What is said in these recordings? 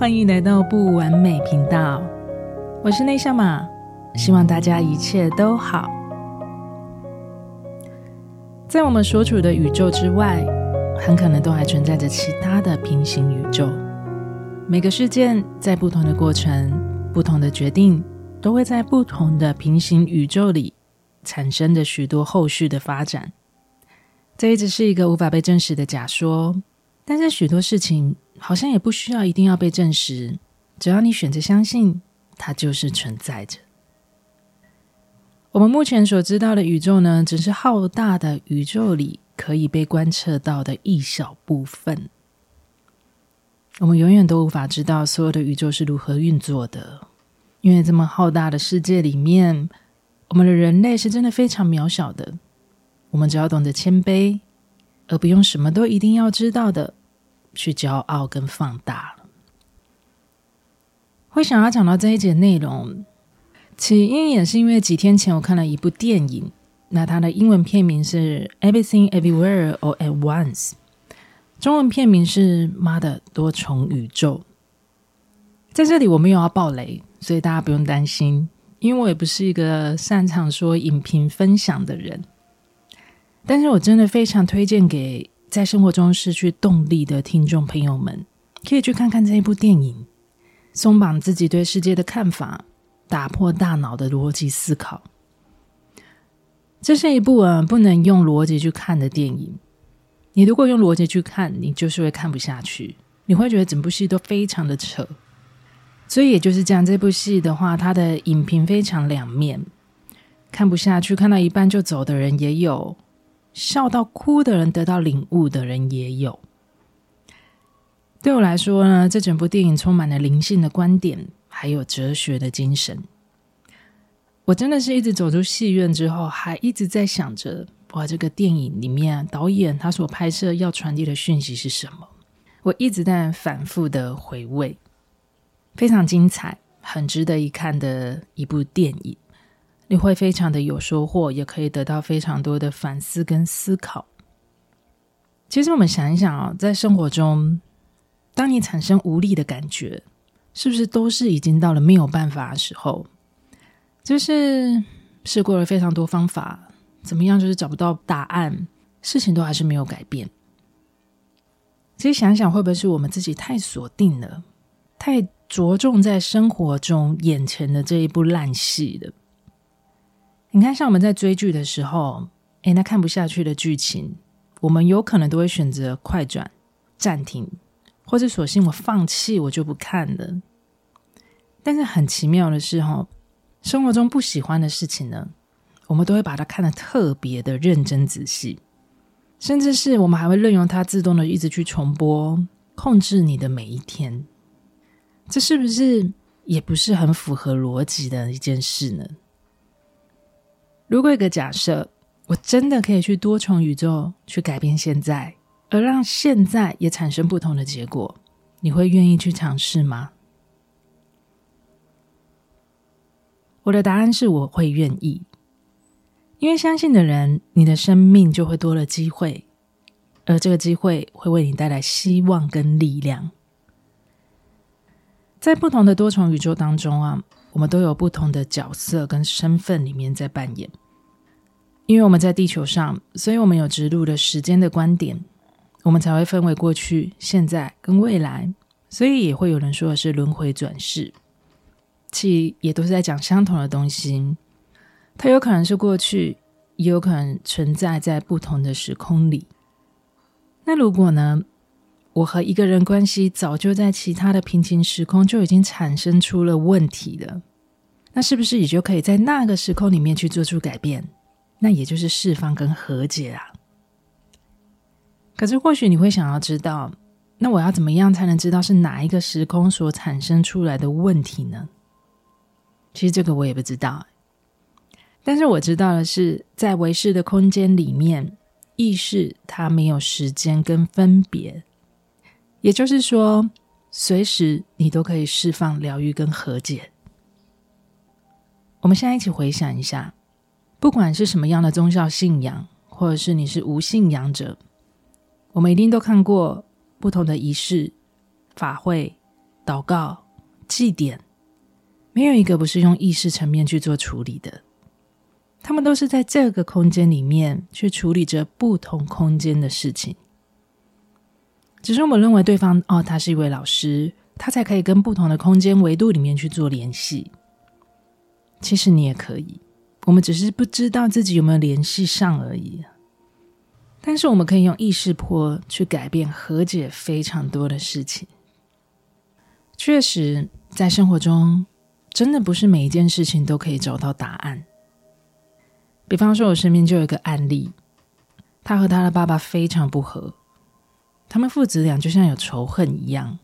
欢迎来到不完美频道，我是内夏玛，希望大家一切都好。在我们所处的宇宙之外，很可能都还存在着其他的平行宇宙。每个事件在不同的过程、不同的决定，都会在不同的平行宇宙里产生着许多后续的发展。这一直是一个无法被证实的假说，但是许多事情。好像也不需要一定要被证实，只要你选择相信，它就是存在着。我们目前所知道的宇宙呢，只是浩大的宇宙里可以被观测到的一小部分。我们永远都无法知道所有的宇宙是如何运作的，因为这么浩大的世界里面，我们的人类是真的非常渺小的。我们只要懂得谦卑，而不用什么都一定要知道的。去骄傲跟放大，会想要讲到这一节内容，起因也是因为几天前我看了一部电影，那它的英文片名是《Everything Everywhere All at Once》，中文片名是《妈的多重宇宙》。在这里我没有要爆雷，所以大家不用担心，因为我也不是一个擅长说影评分享的人，但是我真的非常推荐给。在生活中失去动力的听众朋友们，可以去看看这一部电影，松绑自己对世界的看法，打破大脑的逻辑思考。这是一部啊不能用逻辑去看的电影。你如果用逻辑去看，你就是会看不下去，你会觉得整部戏都非常的扯。所以也就是讲这部戏的话，它的影评非常两面，看不下去，看到一半就走的人也有。笑到哭的人，得到领悟的人也有。对我来说呢，这整部电影充满了灵性的观点，还有哲学的精神。我真的是一直走出戏院之后，还一直在想着：哇，这个电影里面导演他所拍摄要传递的讯息是什么？我一直在反复的回味，非常精彩，很值得一看的一部电影。你会非常的有收获，也可以得到非常多的反思跟思考。其实我们想一想啊，在生活中，当你产生无力的感觉，是不是都是已经到了没有办法的时候？就是试过了非常多方法，怎么样就是找不到答案，事情都还是没有改变。其实想想，会不会是我们自己太锁定了，太着重在生活中眼前的这一部烂戏了？你看，像我们在追剧的时候，诶，那看不下去的剧情，我们有可能都会选择快转、暂停，或者索性我放弃，我就不看了。但是很奇妙的是，哈，生活中不喜欢的事情呢，我们都会把它看得特别的认真仔细，甚至是我们还会任由它自动的一直去重播，控制你的每一天。这是不是也不是很符合逻辑的一件事呢？如果一个假设，我真的可以去多重宇宙去改变现在，而让现在也产生不同的结果，你会愿意去尝试吗？我的答案是我会愿意，因为相信的人，你的生命就会多了机会，而这个机会会为你带来希望跟力量。在不同的多重宇宙当中啊。我们都有不同的角色跟身份里面在扮演，因为我们在地球上，所以我们有直路的时间的观点，我们才会分为过去、现在跟未来，所以也会有人说的是轮回转世，其也都是在讲相同的东西。它有可能是过去，也有可能存在在不同的时空里。那如果呢？我和一个人关系早就在其他的平行时空就已经产生出了问题了，那是不是也就可以在那个时空里面去做出改变？那也就是释放跟和解啊。可是或许你会想要知道，那我要怎么样才能知道是哪一个时空所产生出来的问题呢？其实这个我也不知道，但是我知道的是，在唯识的空间里面，意识它没有时间跟分别。也就是说，随时你都可以释放、疗愈跟和解。我们现在一起回想一下，不管是什么样的宗教信仰，或者是你是无信仰者，我们一定都看过不同的仪式法会、祷告、祭典，没有一个不是用意识层面去做处理的。他们都是在这个空间里面去处理着不同空间的事情。只是我们认为对方哦，他是一位老师，他才可以跟不同的空间维度里面去做联系。其实你也可以，我们只是不知道自己有没有联系上而已。但是我们可以用意识波去改变和解非常多的事情。确实，在生活中，真的不是每一件事情都可以找到答案。比方说，我身边就有一个案例，他和他的爸爸非常不合。他们父子俩就像有仇恨一样。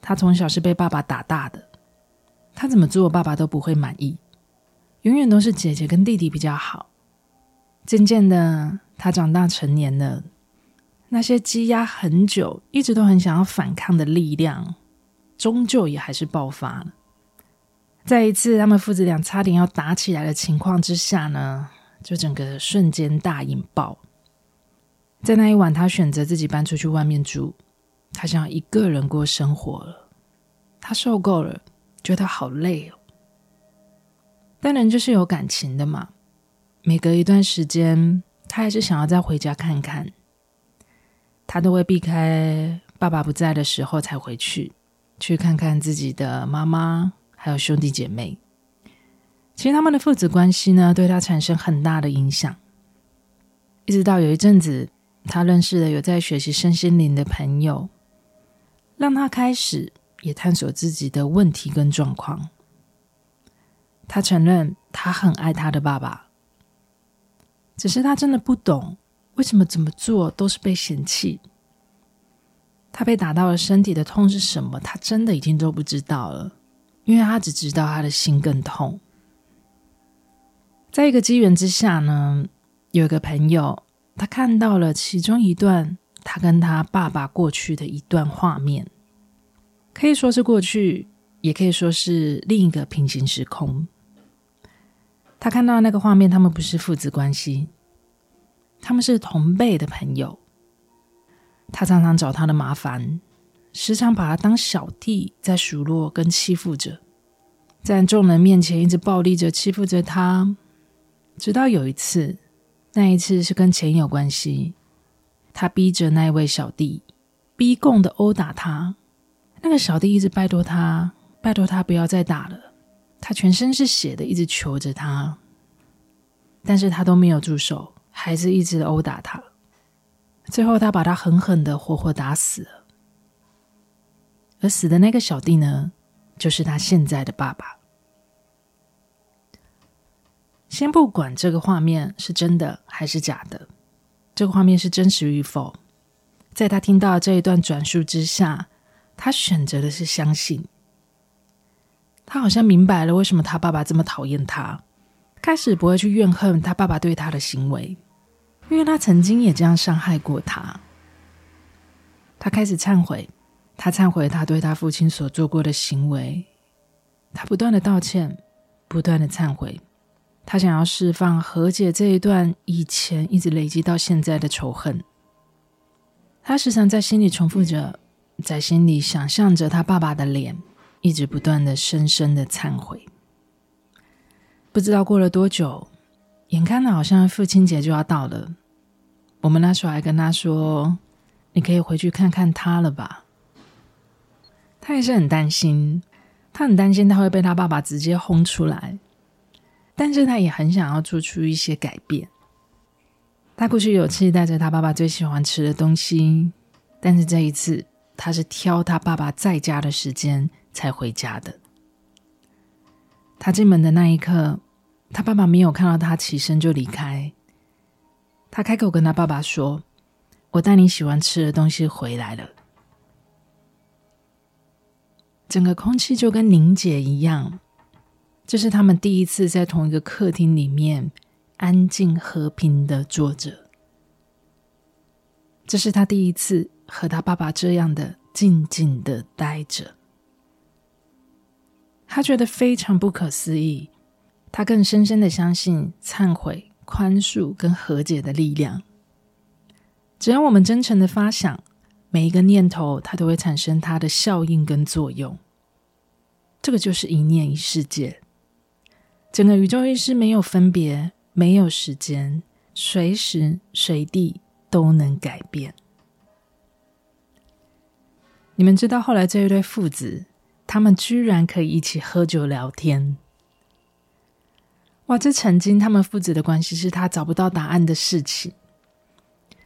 他从小是被爸爸打大的，他怎么做爸爸都不会满意，永远都是姐姐跟弟弟比较好。渐渐的，他长大成年了，那些积压很久、一直都很想要反抗的力量，终究也还是爆发了。在一次他们父子俩差点要打起来的情况之下呢，就整个瞬间大引爆。在那一晚，他选择自己搬出去外面住。他想要一个人过生活了。他受够了，觉得好累哦。但人就是有感情的嘛。每隔一段时间，他还是想要再回家看看。他都会避开爸爸不在的时候才回去，去看看自己的妈妈还有兄弟姐妹。其实他们的父子关系呢，对他产生很大的影响。一直到有一阵子。他认识了有在学习身心灵的朋友，让他开始也探索自己的问题跟状况。他承认他很爱他的爸爸，只是他真的不懂为什么怎么做都是被嫌弃。他被打到了身体的痛是什么？他真的已经都不知道了，因为他只知道他的心更痛。在一个机缘之下呢，有一个朋友。他看到了其中一段他跟他爸爸过去的一段画面，可以说是过去，也可以说是另一个平行时空。他看到那个画面，他们不是父子关系，他们是同辈的朋友。他常常找他的麻烦，时常把他当小弟在数落跟欺负着，在众人面前一直暴力着欺负着他，直到有一次。那一次是跟钱有关系，他逼着那一位小弟，逼供的殴打他。那个小弟一直拜托他，拜托他不要再打了。他全身是血的，一直求着他，但是他都没有住手，还是一直殴打他。最后，他把他狠狠的活活打死了。而死的那个小弟呢，就是他现在的爸爸。先不管这个画面是真的还是假的，这个画面是真实与否，在他听到这一段转述之下，他选择的是相信。他好像明白了为什么他爸爸这么讨厌他，开始不会去怨恨他爸爸对他的行为，因为他曾经也这样伤害过他。他开始忏悔，他忏悔他对他父亲所做过的行为，他不断的道歉，不断的忏悔。他想要释放和解这一段以前一直累积到现在的仇恨。他时常在心里重复着，在心里想象着他爸爸的脸，一直不断的深深的忏悔。不知道过了多久，眼看着好像父亲节就要到了，我们那时候还跟他说：“你可以回去看看他了吧？”他也是很担心，他很担心他会被他爸爸直接轰出来。但是他也很想要做出一些改变。他鼓起勇气带着他爸爸最喜欢吃的东西，但是这一次他是挑他爸爸在家的时间才回家的。他进门的那一刻，他爸爸没有看到他起身就离开。他开口跟他爸爸说：“我带你喜欢吃的东西回来了。”整个空气就跟凝结一样。这是他们第一次在同一个客厅里面安静和平的坐着。这是他第一次和他爸爸这样的静静的待着。他觉得非常不可思议，他更深深的相信忏悔、宽恕跟和解的力量。只要我们真诚的发想，每一个念头，它都会产生它的效应跟作用。这个就是一念一世界。整个宇宙意识没有分别，没有时间，随时随地都能改变。你们知道后来这一对父子，他们居然可以一起喝酒聊天。哇，这曾经他们父子的关系是他找不到答案的事情，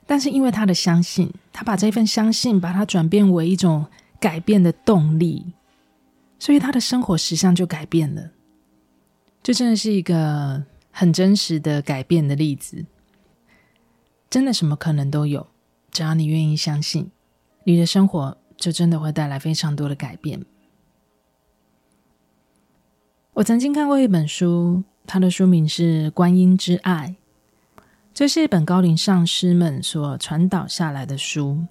但是因为他的相信，他把这份相信把它转变为一种改变的动力，所以他的生活实相就改变了。这真的是一个很真实的改变的例子，真的什么可能都有，只要你愿意相信，你的生活就真的会带来非常多的改变。我曾经看过一本书。它的书名是《观音之爱》，这是一本高龄上师们所传导下来的书。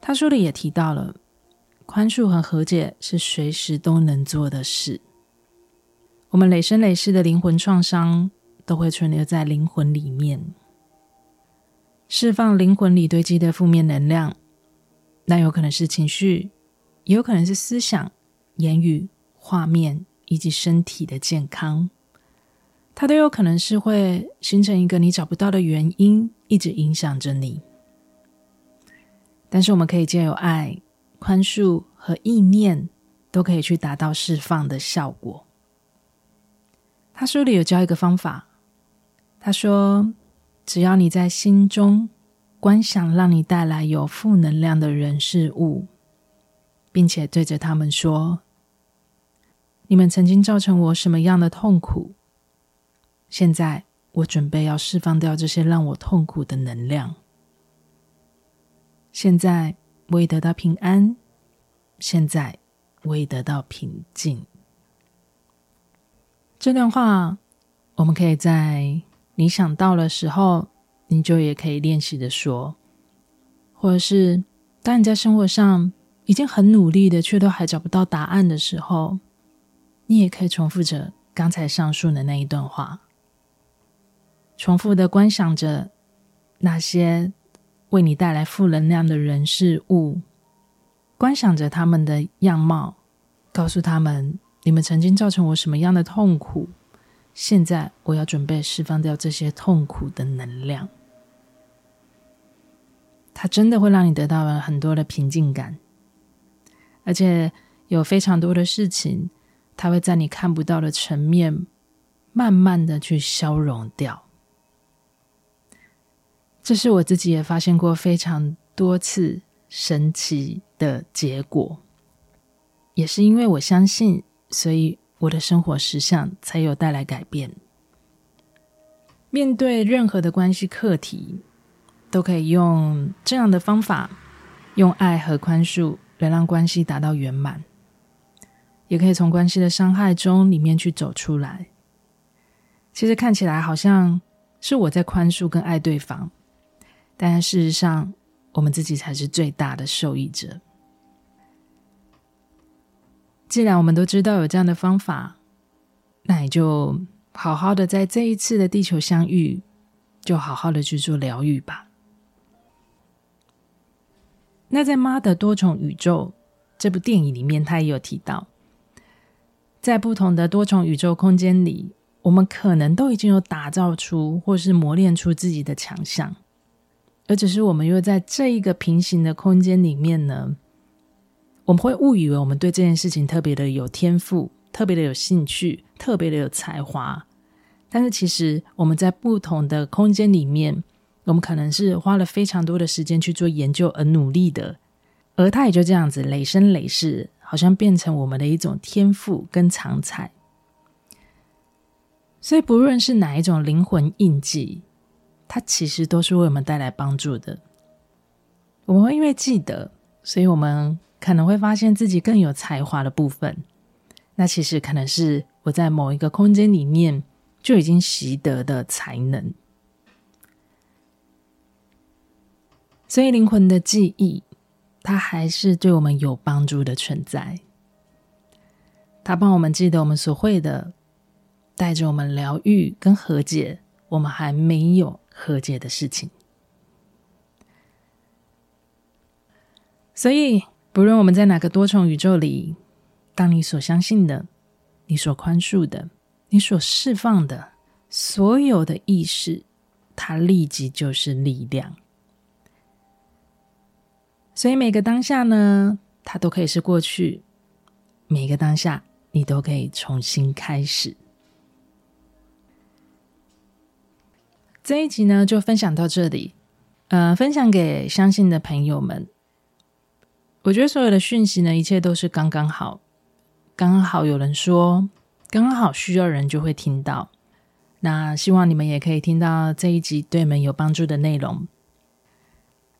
他书里也提到了，宽恕和和解是随时都能做的事。我们累生累世的灵魂创伤都会存留在灵魂里面，释放灵魂里堆积的负面能量，那有可能是情绪，也有可能是思想、言语、画面以及身体的健康。它都有可能是会形成一个你找不到的原因，一直影响着你。但是我们可以借由爱、宽恕和意念，都可以去达到释放的效果。他书里有教一个方法，他说：只要你在心中观想让你带来有负能量的人事物，并且对着他们说：“你们曾经造成我什么样的痛苦？”现在我准备要释放掉这些让我痛苦的能量。现在我已得到平安，现在我已得到平静。这段话，我们可以在你想到的时候，你就也可以练习的说，或者是当你在生活上已经很努力的，却都还找不到答案的时候，你也可以重复着刚才上述的那一段话。重复的观想着那些为你带来负能量的人事物，观想着他们的样貌，告诉他们：你们曾经造成我什么样的痛苦？现在我要准备释放掉这些痛苦的能量。它真的会让你得到了很多的平静感，而且有非常多的事情，它会在你看不到的层面，慢慢的去消融掉。这是我自己也发现过非常多次神奇的结果，也是因为我相信，所以我的生活实相才有带来改变。面对任何的关系课题，都可以用这样的方法，用爱和宽恕来让关系达到圆满，也可以从关系的伤害中里面去走出来。其实看起来好像是我在宽恕跟爱对方。但事实上，我们自己才是最大的受益者。既然我们都知道有这样的方法，那你就好好的在这一次的地球相遇，就好好的去做疗愈吧。那在《妈的多重宇宙》这部电影里面，他也有提到，在不同的多重宇宙空间里，我们可能都已经有打造出或是磨练出自己的强项。而只是我们又在这一个平行的空间里面呢，我们会误以为我们对这件事情特别的有天赋，特别的有兴趣，特别的有才华。但是其实我们在不同的空间里面，我们可能是花了非常多的时间去做研究而努力的，而它也就这样子累生累世，好像变成我们的一种天赋跟长才。所以不论是哪一种灵魂印记。它其实都是为我们带来帮助的。我们会因为记得，所以我们可能会发现自己更有才华的部分。那其实可能是我在某一个空间里面就已经习得的才能。所以灵魂的记忆，它还是对我们有帮助的存在。它帮我们记得我们所会的，带着我们疗愈跟和解我们还没有和解的事情。所以，不论我们在哪个多重宇宙里，当你所相信的、你所宽恕的、你所释放的所有的意识，它立即就是力量。所以每个当下呢，它都可以是过去；每个当下，你都可以重新开始。这一集呢，就分享到这里。呃，分享给相信的朋友们。我觉得所有的讯息呢，一切都是刚刚好，刚好有人说，刚刚好需要人就会听到。那希望你们也可以听到这一集对你们有帮助的内容。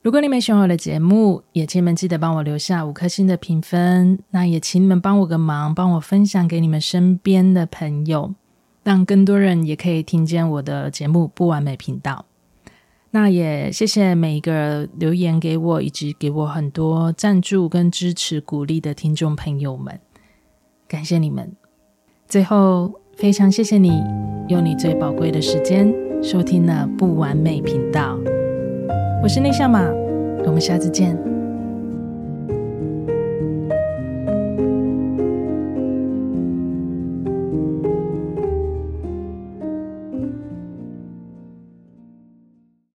如果你们喜欢我的节目，也请你们记得帮我留下五颗星的评分。那也请你们帮我个忙，帮我分享给你们身边的朋友，让更多人也可以听见我的节目《不完美频道》。那也谢谢每一个留言给我，以及给我很多赞助跟支持鼓励的听众朋友们，感谢你们。最后，非常谢谢你用你最宝贵的时间收听了不完美频道。我是内向马，我们下次见。